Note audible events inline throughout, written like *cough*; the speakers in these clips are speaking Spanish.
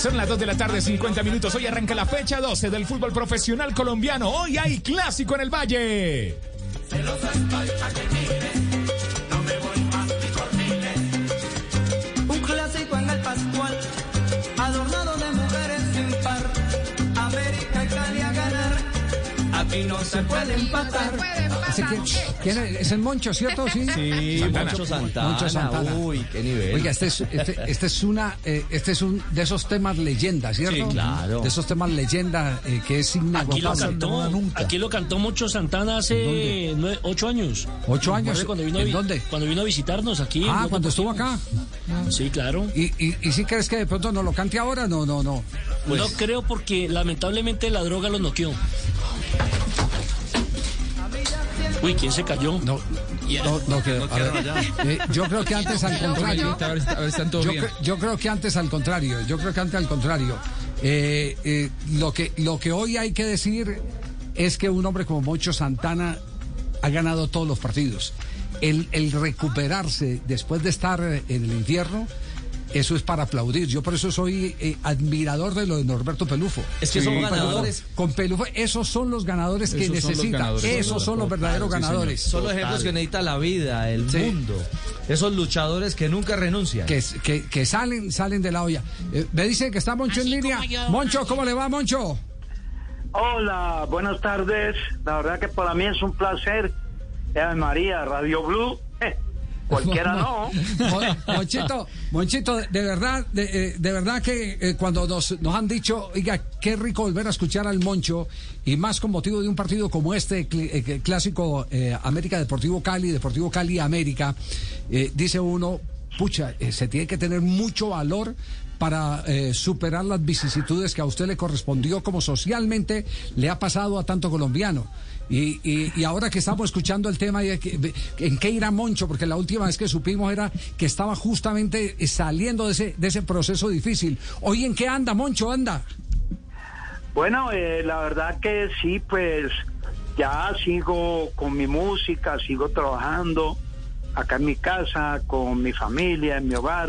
Son las 2 de la tarde, 50 minutos. Hoy arranca la fecha 12 del fútbol profesional colombiano. Hoy hay clásico en el Valle. Y no se puede empatar. ¿Quién es? ¿Es el Moncho, cierto? Sí, sí Moncho Santana. Moncho Santana. Uy, qué nivel. Oiga, este es, este, este es una, eh, este es un de esos temas leyenda, ¿cierto? Sí, claro. De esos temas leyenda eh, que es Aquí lo, inagotable. cantó, nunca. aquí lo cantó Moncho Santana hace nueve- ocho años. ¿Ocho años? Cuando vino, a ¿En dónde? Cuando vino a visitarnos aquí. Ah, cuando estuvo acá. Sí, claro. ¿Y, y, y si crees que de pronto no lo cante ahora? No, no, no. no creo porque lamentablemente la droga lo noqueó. Uy, ¿quién se cayó? No, no, no creo. A ver, eh, yo creo que antes al contrario. A ver, a ver, están todos Yo, bien. cre- yo creo que antes al contrario, yo creo que antes al contrario. Eh, eh, lo, que, lo que hoy hay que decir es que un hombre como Moncho Santana ha ganado todos los partidos. El, el recuperarse después de estar en el infierno, eso es para aplaudir. Yo por eso soy eh, admirador de lo de Norberto Pelufo. Es que son ganadores. Con Pelufo, esos son los ganadores que Esos son los necesita. ganadores. Esos son los verdaderos Total, sí, señor. ganadores. Son los ejemplos que necesita la vida, el Sí. mundo. Esos luchadores que nunca renuncian. que, que, que salen salen de la olla. Eh, me dice que está Moncho en línea. Moncho, ¿cómo le va, Moncho? Hola, buenas tardes. La verdad que para mí es un placer. Eh, María, Radio Blue. Cualquiera no. *laughs* Mon- Monchito, Monchito, de verdad, de, eh, de verdad que eh, cuando nos, nos han dicho, oiga, qué rico volver a escuchar al Moncho, y más con motivo de un partido como este, cl- eh, clásico América Deportivo Cali, Deportivo Cali América, dice uno, pucha, se tiene que tener mucho valor para eh, superar las vicisitudes que a usted le correspondió como socialmente le ha pasado a tanto colombiano. Y, y- ahora que estamos escuchando el tema, ¿en qué irá Moncho? Porque la última vez que supimos era que estaba justamente eh, saliendo de ese, de ese proceso difícil. Hoy, ¿en qué anda, Moncho? Anda. Bueno, eh, la verdad que sí, pues ya sigo con mi música, sigo trabajando acá en mi casa, con mi familia, en mi hogar.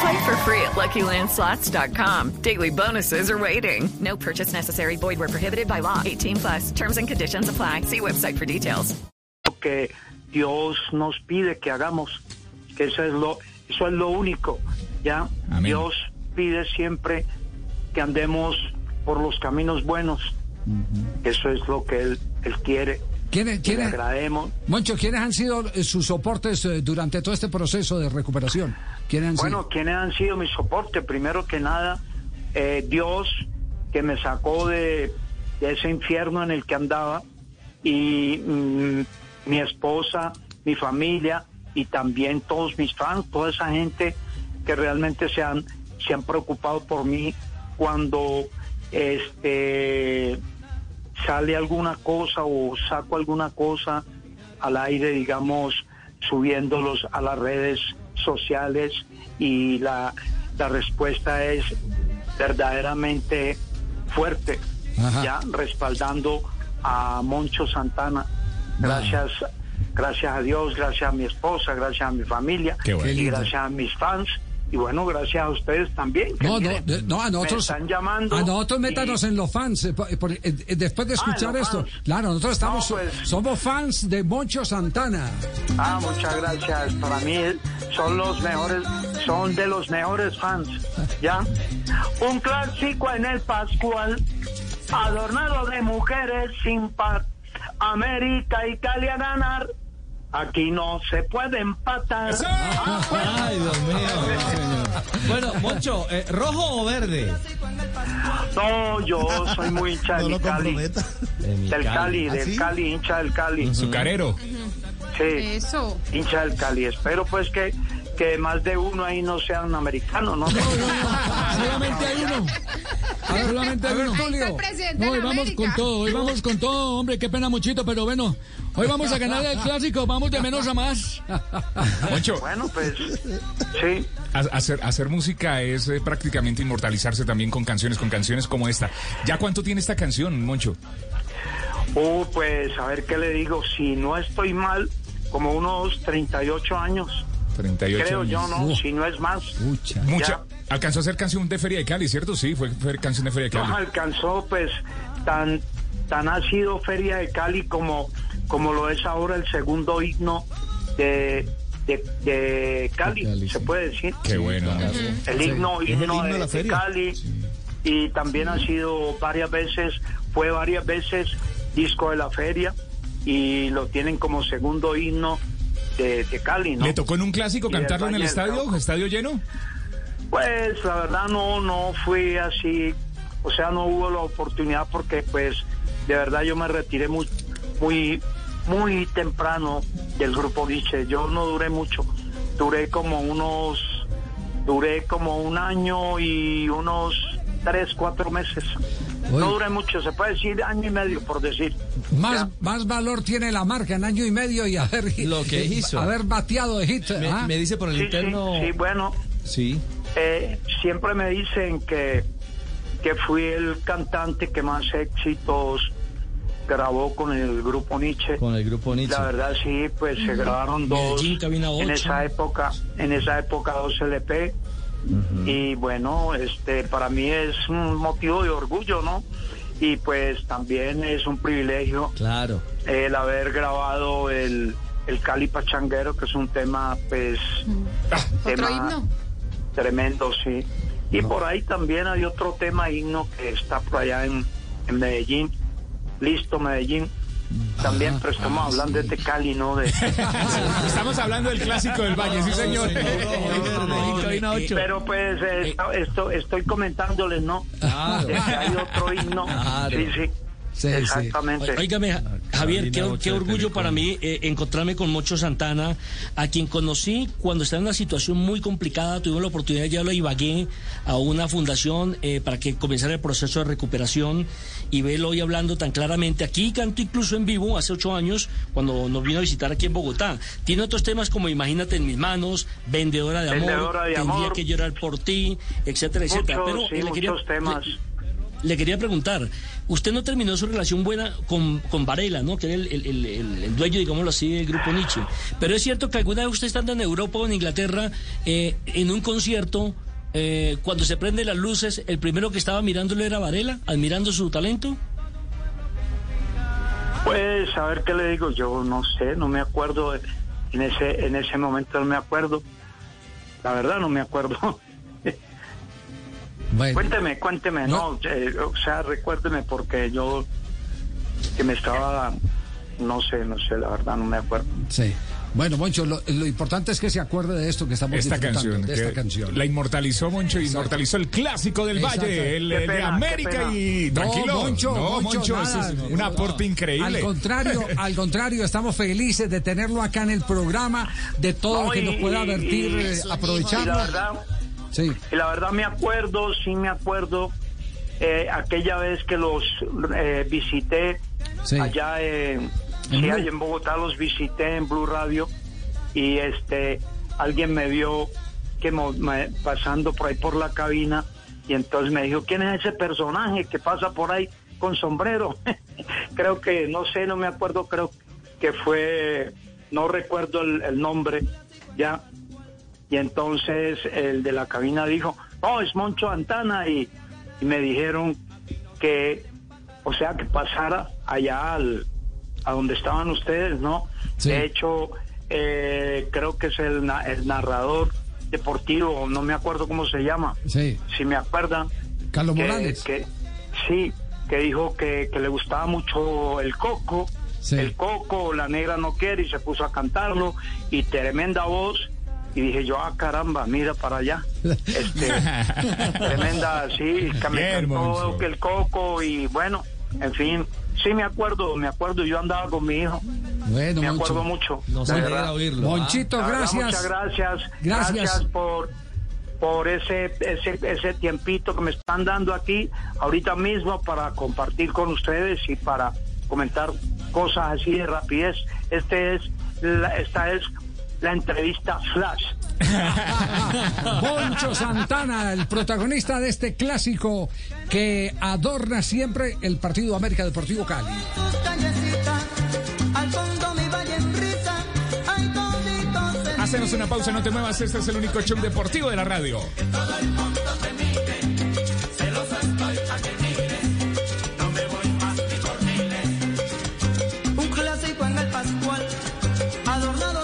Play for free at LuckyLandSlots.com. Daily bonuses are waiting. No purchase necessary. Void where prohibited by law. 18 plus. Terms and conditions apply. See website for details. que Dios nos pide que hagamos, que eso es lo, eso es lo único, ¿ya? Amén. Dios pide siempre que andemos por los caminos buenos. Eso es lo que Él, él quiere. ¿Quiénes, quiénes, agrademos. Moncho, ¿quiénes han sido sus soportes eh, durante todo este proceso de recuperación? ¿Quiénes han Bueno, sido? ¿quiénes han sido mi soporte? Primero que nada, eh, Dios que me sacó de, de ese infierno en el que andaba y mm, mi esposa, mi familia y también todos mis fans, toda esa gente que realmente se han, se han preocupado por mí cuando este sale alguna cosa o saco alguna cosa al aire, digamos, subiéndolos a las redes sociales y la, la respuesta es verdaderamente fuerte, Ajá. ya respaldando a Moncho Santana. Gracias, gracias a Dios, gracias a mi esposa, gracias a mi familia bueno. Y gracias a mis fans. Y bueno, gracias a ustedes también. que No, no, no, a nosotros. Me están llamando. A nosotros y- métanos en los fans. eh, por- eh, eh, después de Ah, escuchar esto. fans. Claro, nosotros estamos. No, pues. Somos fans de Moncho Santana. Ah, muchas gracias. Para mí son los mejores, son de los mejores fans. ¿ya? Un clásico en el Pascual, adornado de mujeres sin par. América y Cali a ganar. Aquí no se puede empatar. Ay, Dios mío. Bueno, Moncho, eh, ¿rojo o verde? No, yo soy muy hincha de *laughs* No mi Cali. De mi Del Cali, ¿Ah, del sí? Cali, hincha del Cali. Azucarero. Sí, Eso. hincha del Cali. Espero pues que, que más de uno ahí no sean americanos, ¿no? *laughs* Solamente hay uno. Solamente hay uno. El presidente No, de hoy vamos América. con todo, hoy vamos con todo, hombre, qué pena muchito, pero bueno, hoy vamos a ganar el clásico, vamos de menos a más. Moncho, Bueno, pues sí. ha- hacer, hacer música es eh, prácticamente inmortalizarse también con canciones, con canciones como esta. ¿Ya cuánto tiene esta canción, Moncho? Uh, pues a ver qué le digo. Si no estoy mal, como unos 38 años. 38 Creo años. yo, ¿no? Si no es más. Pucha. Mucha. Alcanzó a ser canción de Feria de Cali, ¿cierto? Sí, fue, fue canción de Feria de No Cali. alcanzó, pues, tan, tan ha sido Feria de Cali como, como lo es ahora el segundo himno de, de, de Cali, Cali, se sí. puede decir. Qué bueno. El himno, el himno de la. Cali y también ha sido varias veces, fue varias veces disco de la feria y lo tienen como segundo himno de, de Cali, ¿no? ¿Le tocó en un clásico cantarlo en el estadio? ¿Estadio lleno? Pues la verdad no, no fui así, o sea, no hubo la oportunidad porque pues de verdad yo me retiré muy, muy, muy temprano del grupo Nietzsche. Yo no duré mucho, duré como unos, duré como un año y unos tres, cuatro meses. No duré mucho, se puede decir año y medio por decir. Más, Ya. más valor tiene la marca en año y medio y haber, *laughs* Lo que hizo. haber bateado de hit. Me, ¿ah? me dice por el Sí, sí, interno. sí, bueno, Sí. Eh, siempre me dicen que, que fui el cantante que más éxitos grabó con el grupo Nietzsche. Con el grupo Nietzsche. La verdad sí, pues se grabaron dos Medellín, cabina en esa época, en esa época dos LP. Y bueno, este para mí es un motivo de orgullo, ¿no? Y pues también es un privilegio Claro. el haber grabado el, el Cali Pachanguero, que es un tema pues Otro tema himno. tremendo, sí. Y por ahí también hay otro tema himno que está por allá en, en Medellín. Listo, Medellín. También, pero estamos hablando de Cali, ¿no? De, *laughs* Estamos hablando del clásico del Valle, sí, señor. pero pues eh, esto, esto- estoy comentándoles, ¿no? Claro. De que hay otro himno. Claro. Sí, sí. Sí, sí. Exactamente. Ja- Javier, qué, orgullo para mí eh, encontrarme con Mocho Santana, a quien conocí cuando estaba en una situación muy complicada. Tuvimos la oportunidad de llevarlo a Ibagué, a una fundación, eh, para que comenzara el proceso de recuperación y verlo hoy hablando tan claramente. Aquí canto incluso en vivo hace ocho años, cuando nos vino a visitar aquí en Bogotá. Tiene otros temas como Imagínate en mis manos, Vendedora de amor, de Tendría amor. que llorar por ti, etcétera, etcétera. Muchos, sí, eh, le quería- temas. le- le quería preguntar, usted no terminó su relación buena con, con Varela, ¿no? Que era el, el- el- dueño, digámoslo así, del grupo Nietzsche. Pero es cierto que alguna vez usted estando en Europa o en Inglaterra, eh, en un concierto, eh, cuando se prenden las luces, el primero que estaba mirándolo era Varela, admirando su talento. Pues a ver qué le digo, yo no sé, no me acuerdo en ese en ese momento no me acuerdo. La verdad no me acuerdo. *laughs* Bueno, cuénteme, cuénteme, no, eh, o sea, recuérdeme porque yo que me estaba no sé, no sé, la verdad no me acuerdo. sí. Bueno, Moncho, lo, lo importante es que se acuerde de esto que estamos Esta disfrutando, canción, de esta canción. la inmortalizó Moncho, inmortalizó el clásico del Exacto. Valle, el, de pena, qué América y No, tranquilo. Moncho, no, Moncho, eso nada. es un aporte increíble. Al contrario, *laughs* al contrario, estamos felices de tenerlo acá en el programa, de todo lo No, que y- nos pueda advertir, eh, aprovecharlo. Sí. y la verdad me acuerdo, sí me acuerdo eh, aquella vez que los eh, visité Sí. allá en, En sí, allá en Bogotá los visité en Blue Radio y este alguien me vio que me- pasando por ahí por la cabina y entonces me dijo quién es ese personaje que pasa por ahí con sombrero *laughs* creo que no sé no me acuerdo creo que fue no recuerdo el, el nombre ya y entonces el de la cabina dijo no es Moncho Antana y, y me dijeron que o sea que pasara allá al, a donde estaban ustedes, ¿no? Sí. De hecho, eh, creo que es el, el narrador deportivo, no me acuerdo cómo se llama. Sí. Si me acuerdan. Carlos que- Morales. que- sí, que dijo que, que le gustaba mucho el coco. Sí. El coco, la negra no quiere y se puso a cantarlo y tremenda voz. Y dije yo, ah, caramba, mira para allá. *laughs* Este, tremenda, sí, que me cantó el coco y bueno, en fin, sí me acuerdo, me acuerdo, yo andaba con mi hijo. Bueno, me Moncho. acuerdo mucho. Nos de alegra verdad. oírlo. Monchito, verdad, gracias. Muchas gracias. Gracias. Gracias por por ese, ese ese tiempito que me están dando aquí ahorita mismo para compartir con ustedes y para comentar cosas así de rapidez. Este es la- esta es la entrevista flash. *laughs* Poncho Santana, el protagonista de este clásico que adorna siempre el partido América Deportivo Cali. Hacemos una pausa, no te muevas. Este es el único show deportivo de la radio. Un clásico en el Pascual, adornado